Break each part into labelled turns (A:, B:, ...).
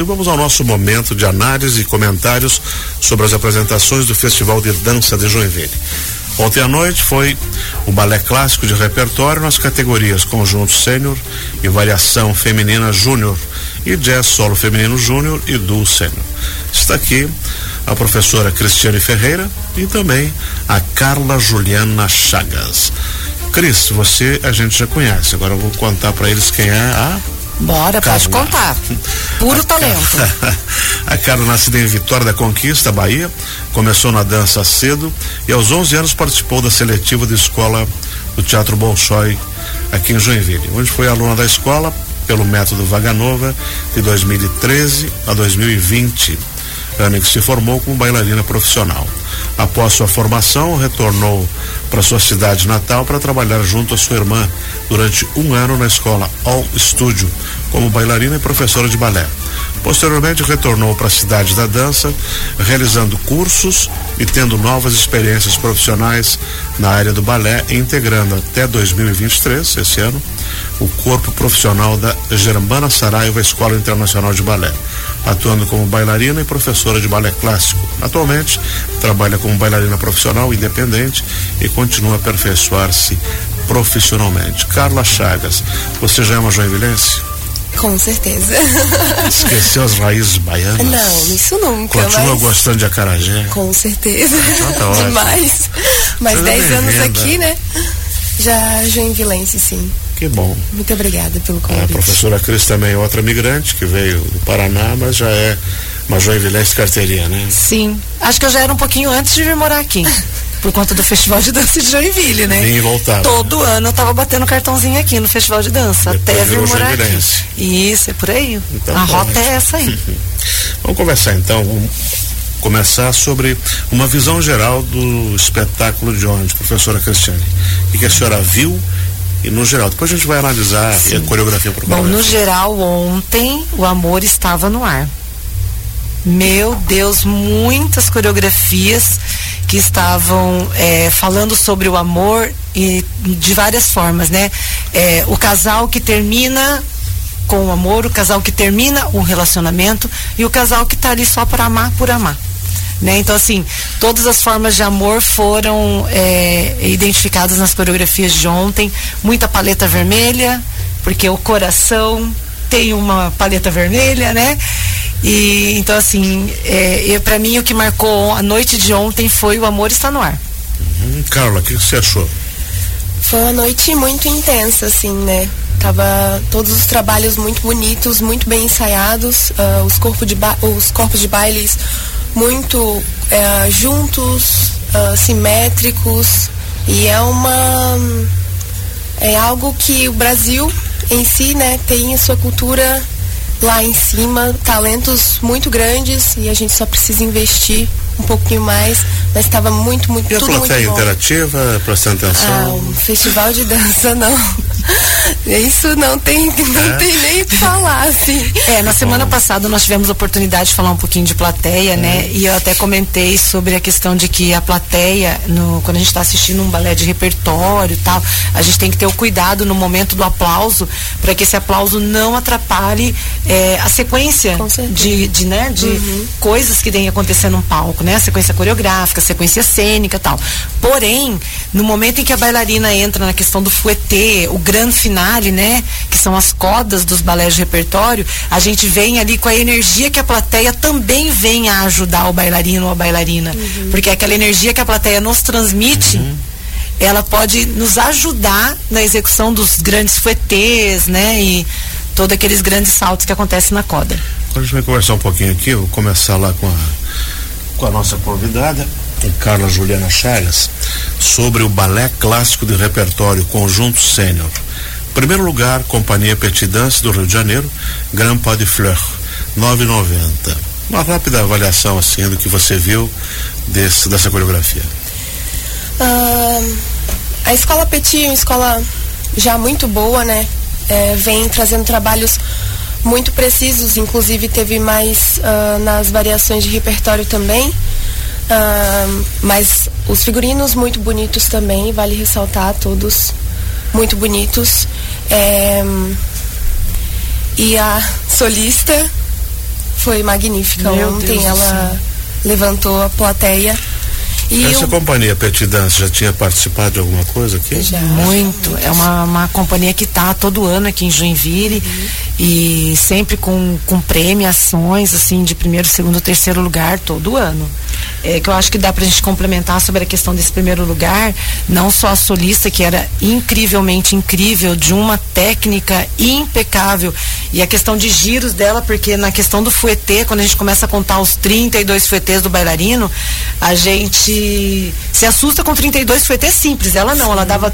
A: E vamos ao nosso momento de análise e comentários sobre as apresentações do Festival de Dança de Joinville. Ontem à noite foi o balé clássico de repertório nas categorias Conjunto Sênior e Variação Feminina Júnior e Jazz Solo Feminino Júnior e Duo Sênior. Está aqui a professora Cristiane Ferreira e também a Carla Juliana Chagas. Cris, você a gente já conhece, agora eu vou contar para eles quem é a
B: Bora, Carla. pode contar. Puro a talento.
A: A Carla, nascida em Vitória da Conquista, Bahia, começou na dança cedo e aos 11 anos participou da seletiva da escola do Teatro Bolshoi, aqui em Joinville, onde foi aluna da escola pelo método Vaganova de 2013 a 2020, ano em que se formou como bailarina profissional. Após sua formação, retornou para sua cidade natal para trabalhar junto à sua irmã durante um ano na escola All Studio, como bailarina e professora de balé. Posteriormente, retornou para a cidade da dança, realizando cursos e tendo novas experiências profissionais na área do balé, integrando até 2023, esse ano, o corpo profissional da Germana Saraiva Escola Internacional de Balé, atuando como bailarina e professora de balé clássico. Atualmente, trabalha como bailarina profissional independente e continua a aperfeiçoar-se profissionalmente. Carla Chagas, você já é uma joinvilense?
B: Com certeza.
A: Esqueceu as raízes baianas?
B: Não, isso nunca.
A: Continua mas... gostando de acarajé?
B: Com certeza. Então tá Demais. Mais 10 anos aqui, né? Já joinvilense, sim.
A: Que bom.
B: Muito obrigada pelo convite.
A: A professora Cris também é outra migrante que veio do Paraná, mas já é uma joinvilense carteirinha, né?
B: Sim. Acho que eu já era um pouquinho antes de vir morar aqui. por conta do Festival de Dança de Joinville, né?
A: Vim e voltava.
B: Todo ano eu tava batendo cartãozinho aqui no Festival de Dança, Depois até vir morar aqui. Isso, é por aí. Então, a rota é essa aí.
A: Vamos conversar então, vamos começar sobre uma visão geral do espetáculo de ontem, professora Cristiane. O que a senhora viu e no geral. Depois a gente vai analisar Sim. a coreografia por
B: Bom, no geral, ontem o amor estava no ar. Meu Deus, muitas coreografias que estavam é, falando sobre o amor e de várias formas, né? É, o casal que termina com o amor, o casal que termina o relacionamento e o casal que está ali só para amar por amar. Né? Então, assim, todas as formas de amor foram é, identificadas nas coreografias de ontem. Muita paleta vermelha, porque o coração tem uma paleta vermelha, né? E então assim, é, para mim o que marcou a noite de ontem foi o amor está no ar.
A: Uhum. Carla, o que você achou?
C: Foi uma noite muito intensa, assim, né? Tava todos os trabalhos muito bonitos, muito bem ensaiados, uh, os, corpos de os corpos de bailes muito uh, juntos, uh, simétricos, e é uma. É algo que o Brasil em si, né, tem a sua cultura lá em cima, talentos muito grandes e a gente só precisa investir um pouquinho mais, mas estava muito, muito,
A: e tudo
C: a plateia
A: interativa, prestando atenção?
C: Ah, um festival de dança não. Isso não tem, não é? tem nem o que falar, assim.
B: É, na semana passada nós tivemos a oportunidade de falar um pouquinho de plateia, né? é. né? E eu até comentei sobre a questão de que a plateia, no, quando a gente está assistindo um balé de repertório e tal, a gente tem que ter o cuidado no momento do aplauso, para que esse aplauso não atrapalhe é, a sequência de, de, né, de uhum. coisas que tem acontecendo no palco né? A sequência coreográfica, a sequência cênica tal. Porém, no momento em que a bailarina entra na questão do fouetté, o grande finale, né? Que são as codas dos balés de repertório, a gente vem ali com a energia que a plateia também vem a ajudar o bailarino ou a bailarina. Uhum. Porque aquela energia que a plateia nos transmite. Uhum ela pode nos ajudar na execução dos grandes fouettés, né? E todos aqueles grandes saltos que acontecem na coda.
A: Agora a gente vai conversar um pouquinho aqui, vou começar lá com a com a nossa convidada, Carla Juliana Chagas, sobre o balé clássico de repertório Conjunto Sênior. Primeiro lugar, Companhia Petit Dance do Rio de Janeiro, Grand Pas de Fleur, 9,90. Uma rápida avaliação assim do que você viu desse, dessa coreografia.
C: Uh, a escola Petit é uma escola já muito boa, né? É, vem trazendo trabalhos muito precisos, inclusive teve mais uh, nas variações de repertório também. Uh, mas os figurinos muito bonitos também, vale ressaltar todos muito bonitos. É, e a solista Foi magnífica.
B: Meu
C: Ontem
B: Deus
C: ela levantou a plateia. E
A: Essa
C: eu-
A: companhia Petit Dance já tinha participado de alguma coisa aqui?
C: Já.
B: Muito. É uma, uma companhia que está todo ano aqui em Joinville e sempre com, com premiações, assim, de primeiro, segundo, terceiro lugar, todo ano. É que eu acho que dá pra gente complementar sobre a questão desse primeiro lugar, não só a solista, que era incrivelmente incrível, de uma técnica impecável, e a questão de giros dela, porque na questão do fuetê, quando a gente começa a contar os 32 fuetês do bailarino, a gente se assusta com 32 fuetês simples. Ela não, ela dava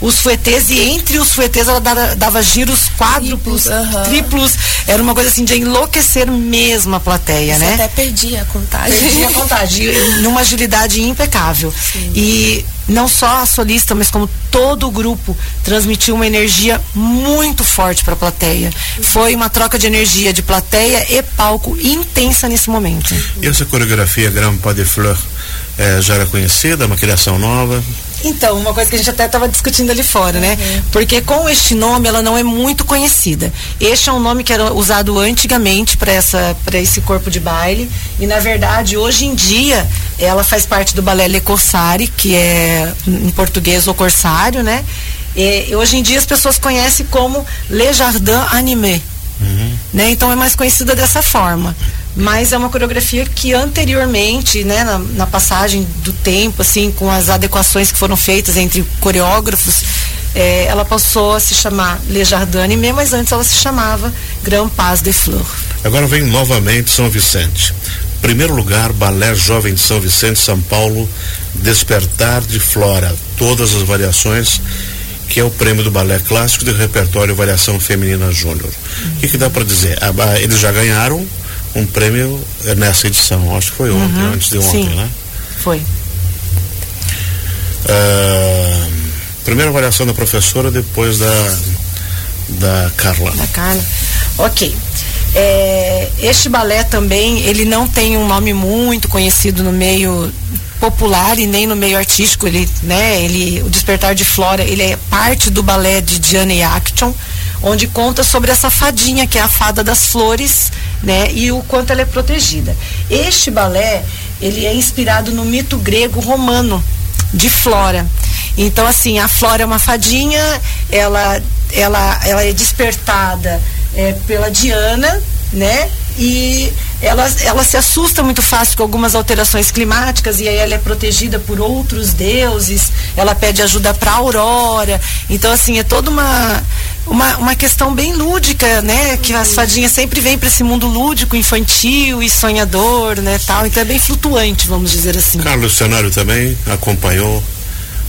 B: os fuetês e entre os fuetês ela dava, dava giros quádruplos,
C: Triplos, aham.
B: triplos. Era uma coisa assim de enlouquecer mesmo a plateia,
C: Você
B: né?
C: até perdi a contagem.
B: Perdi a contagem, numa agilidade impecável. E não só a solista, mas como todo o grupo transmitiu uma energia muito forte para a plateia. Foi uma troca de energia de plateia e palco intensa nesse momento.
A: E essa coreografia Grand Pas de Fleur eh, já era conhecida, uma criação nova?
B: Então, uma coisa que a gente até estava discutindo ali fora, né? Porque com este nome ela não é muito conhecida. Este é um nome que era usado antigamente para essa para esse corpo de baile e na verdade hoje em dia ela faz parte do balé Le Corsari, que é em português o corsário, né? E hoje em dia as pessoas conhecem como Le Jardin Animé. Né? Então é mais conhecida dessa forma. Mas é uma coreografia que anteriormente, né, na, na passagem do tempo, assim, com as adequações que foram feitas entre coreógrafos, eh, ela passou a se chamar Le Jardin Animé, mas antes ela se chamava Grand Pas de Fleur.
A: Agora vem novamente São Vicente. Primeiro lugar, Balé Jovem de São Vicente, São Paulo, Despertar de Flora. Todas as variações, que é o prêmio do balé clássico de repertório Variação Feminina Júnior. O que, que dá para dizer? Eles já ganharam um prêmio nessa edição, acho que foi ontem, antes de ontem,
B: Sim.
A: né?
B: Foi.
A: Ah, primeira avaliação da professora, depois da, da Carla.
B: da Carla. Ok. É, este balé também, ele não tem um nome muito conhecido no meio popular e nem no meio artístico. Ele, né, ele, o Despertar de Flora, ele é parte do balé de Gianni Action, onde conta sobre essa fadinha que é a fada das flores, né, e o quanto ela é protegida. Este balé, ele é inspirado no mito grego romano de Flora. Então, assim, a Flora é uma fadinha, ela, ela, ela é despertada é, pela Diana, né? E ela, ela se assusta muito fácil com algumas alterações climáticas e aí ela é protegida por outros deuses, ela pede ajuda para Aurora. Então, assim, é toda uma, uma, uma questão bem lúdica, né? Que as fadinhas sempre vêm para esse mundo lúdico, infantil e sonhador, né? Tal. Então é bem flutuante, vamos dizer assim.
A: Carlos Cenário também acompanhou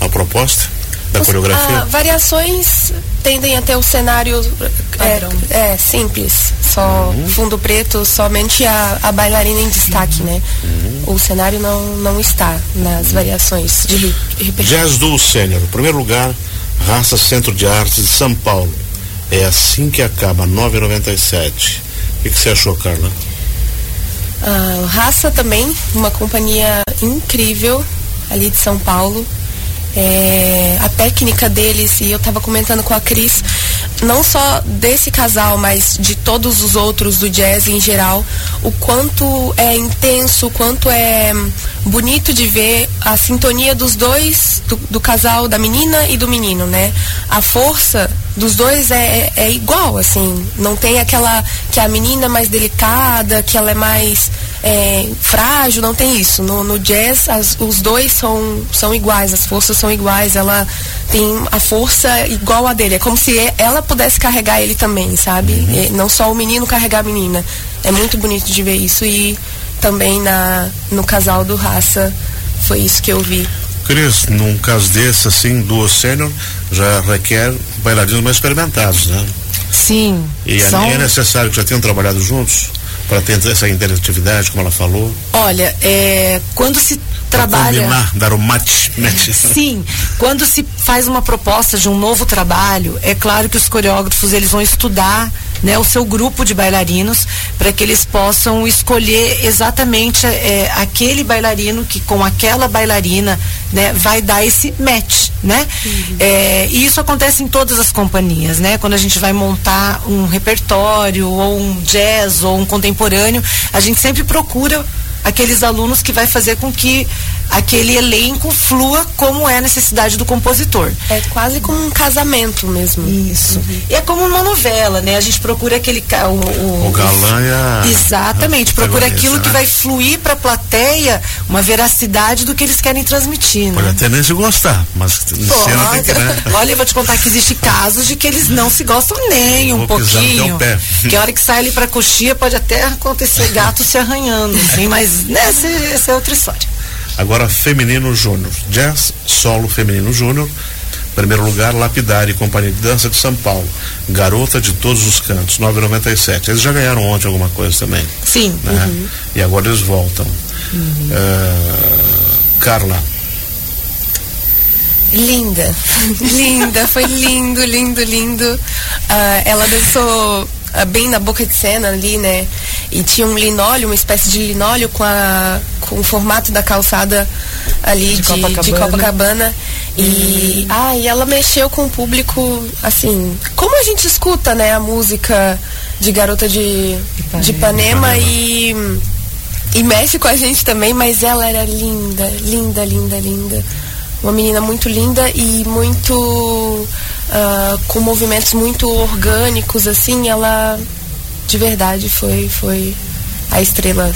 A: a proposta da
C: Os-
A: coreografia?
C: ah, variações tendem a ter o cenário é, é, simples, só fundo preto, somente a, a bailarina em destaque, né? O cenário não, não está nas variações de re- repertório.
A: Jazz Duo Sênior, primeiro lugar, Raça Centro de Artes de São Paulo. É assim que acaba, 9,97. O que, que você achou, Carla?
C: Ah, Raça também, uma companhia incrível ali de São Paulo. É, a técnica deles, e eu estava comentando com a Cris, não só desse casal, mas de todos os outros do jazz em geral, o quanto é intenso, o quanto é bonito de ver a sintonia dos dois, do, do casal, da menina e do menino, né? A força dos dois é, é, é igual, assim, não tem aquela que a menina é mais delicada, que ela é mais é, frágil, não tem isso. No, no jazz, as- os dois são, são iguais, as forças são iguais, ela tem a força igual a dele. É como se ela pudesse carregar ele também, sabe? E não só o menino carregar a menina. É muito bonito de ver isso e também na, no casal do Raça foi isso que eu vi.
A: Cris, num caso desse, assim, duo sênior, já requer bailarinos mais experimentados, né?
B: Sim.
A: E é-
B: são-
A: é necessário que já tenham trabalhado juntos para ter essa interatividade, como ela falou,
B: Olha, é, quando se trabalha.
A: combinar, dar o match, match.
B: Sim, quando se faz uma proposta de um novo trabalho, é claro que os coreógrafos eles vão estudar né, o seu grupo de bailarinos para que eles possam escolher exatamente é, aquele bailarino que com aquela bailarina né, vai dar esse match, né? Uhum. É, e isso acontece em todas as companhias, né? Quando a gente vai montar um repertório ou um jazz ou um contemporâneo, a gente sempre procura aqueles alunos que vai fazer com que aquele elenco flua como é a necessidade do compositor.
C: É quase como um casamento mesmo.
B: Isso. Uhum. E é como uma novela, né? A gente procura aquele
A: o, o, o galã e a,
B: Exatamente, a procura aquilo né? que vai fluir para a plateia uma veracidade do que eles querem transmitir, né?
A: Pode até nem se gostar, mas
B: Pô, cena tem que, né? Olha, eu vou te contar que existe casos de que eles não se gostam nem um pouquinho. Que a hora que sai ali para coxia pode até acontecer gato se arranhando, assim, mas né, essa, essa é outra história.
A: Agora, feminino júnior. Jazz solo feminino júnior. Primeiro lugar, Lapidari, Companhia de Dança de São Paulo. Garota de todos os cantos, 9,97. Eles já ganharam ontem alguma coisa também.
B: Sim.
A: Né? Uhum. E agora eles voltam. Uhum. Uh, Carla.
C: Linda. Linda, foi lindo, lindo, lindo. Uh, ela dançou uh, bem na boca de cena ali, né? E tinha um linóleo, uma espécie de linóleo com, a, com o formato da calçada ali de, de Copacabana. De Copacabana. E, ah, e ela mexeu com o público, assim, como a gente escuta, né, a música de Garota de Ipanema, de Ipanema. e e mexe com a gente também, mas ela era linda, linda, linda, linda. Uma menina muito linda e muito uh, com movimentos muito orgânicos, assim, ela de verdade foi, foi a estrela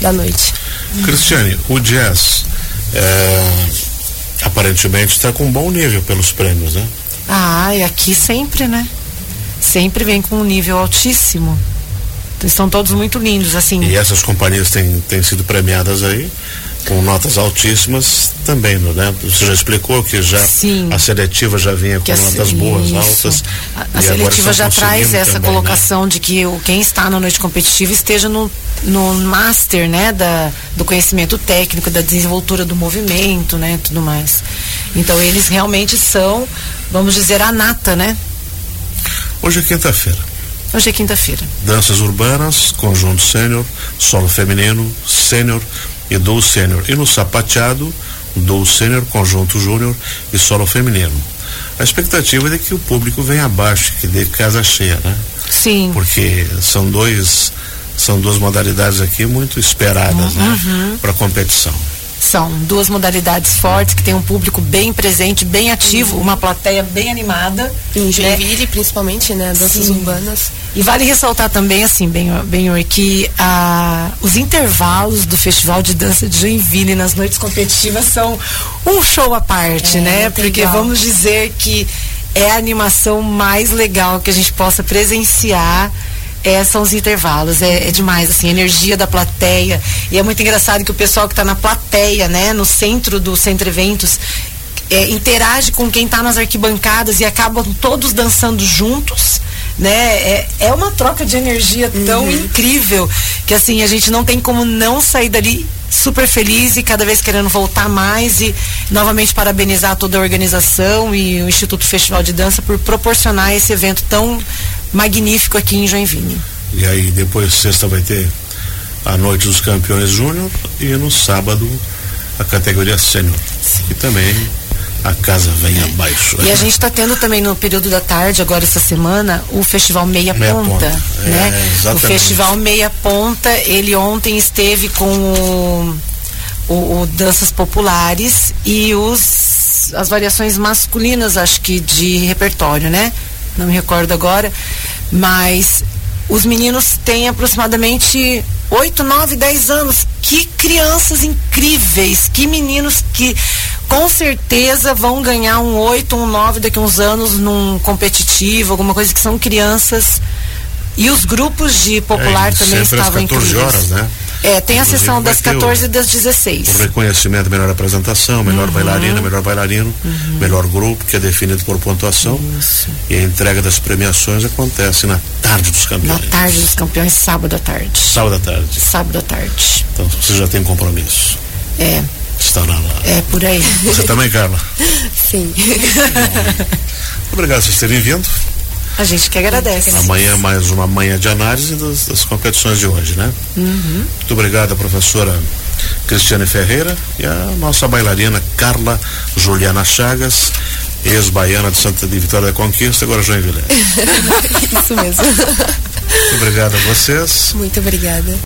C: da noite.
A: Cristiane, o jazz é, aparentemente está com um bom nível pelos prêmios, né?
B: Ah, e aqui sempre, né? Sempre vem com um nível altíssimo. Estão todos muito lindos, assim.
A: E essas companhias têm, têm sido premiadas aí? Com notas altíssimas também, né? Você já explicou que já
B: Sim.
A: a seletiva já vinha com notas boas, isso. altas.
B: A, a seletiva já traz essa também, né? colocação né? de que o, quem está na noite competitiva esteja no, no master, né? Da, do conhecimento técnico, da desenvoltura do movimento, né? Tudo mais. Então eles realmente são, vamos dizer, a nata, né?
A: Hoje é quinta-feira.
B: Hoje é quinta-feira.
A: Danças urbanas, conjunto sênior, solo feminino, sênior, e Dou Sênior. E no sapateado, Dou Sênior, Conjunto Júnior e Solo Feminino. A expectativa é de que o público venha abaixo, que dê casa cheia, né?
B: Sim.
A: Porque são dois são duas modalidades aqui muito esperadas, né? uhum. né? Para competição.
B: São duas modalidades fortes que tem um público bem presente, bem ativo, uma plateia bem animada.
C: Em né? Joinville, né? principalmente, né? Danças Sim. urbanas.
B: E vale ressaltar também, assim, bem, bem que a, os intervalos do Festival de Dança de Joinville nas noites competitivas são um show à parte, é, né? Porque legal. vamos dizer que é a animação mais legal que a gente possa presenciar é, são os intervalos. É, é, demais, assim, a energia da plateia. E é muito engraçado que o pessoal que está na plateia, né, no centro do Centro Eventos, é, interage com quem está nas arquibancadas e acabam todos dançando juntos. Né? É, é uma troca de energia tão uhum. incrível que assim a gente não tem como não sair dali super feliz e cada vez querendo voltar mais e novamente parabenizar toda a organização e o Instituto Festival de Dança por proporcionar esse evento tão magnífico aqui em Joinville.
A: E aí depois sexta vai ter a noite dos campeões júnior e no sábado a categoria sênior. E também a casa vem é. abaixo.
B: E a gente está tendo também no período da tarde, agora essa semana, o Festival Meia, Meia Ponta. Ponta. Né? É, o Festival Meia Ponta, ele ontem esteve com o, o, o Danças Populares e os, as variações masculinas, acho que de repertório, né? Não me recordo agora, mas os meninos têm aproximadamente 8, 9, 10 anos. Que crianças incríveis, que meninos que com certeza vão ganhar um 8, um 9 daqui a uns anos num competitivo, alguma coisa que são crianças. E os grupos de popular é, também estavam incríveis. horas, né? É, tem Inclusive, a sessão das 14 e das 16.
A: O reconhecimento, melhor apresentação, melhor uhum. bailarina, melhor bailarino, uhum. melhor grupo, que é definido por pontuação. Isso. E a entrega das premiações acontece na tarde dos campeões.
B: Na tarde dos campeões, sábado à tarde.
A: Sábado à tarde.
B: Sábado à tarde.
A: Então você já tem compromisso.
B: É.
A: Estará lá.
B: É por aí.
A: Você também, Carla?
C: Sim.
A: Obrigado por vocês terem vindo.
B: A gente que agradece.
A: Amanhã mais uma manhã de análise das, das competições de hoje, né?
B: Uhum.
A: Muito obrigado, professora Cristiane Ferreira e a nossa bailarina Carla Juliana Chagas, ex-baiana de Santa de Vitória da Conquista, agora Joinville.
C: Isso mesmo.
A: Muito obrigado a vocês.
C: Muito obrigada.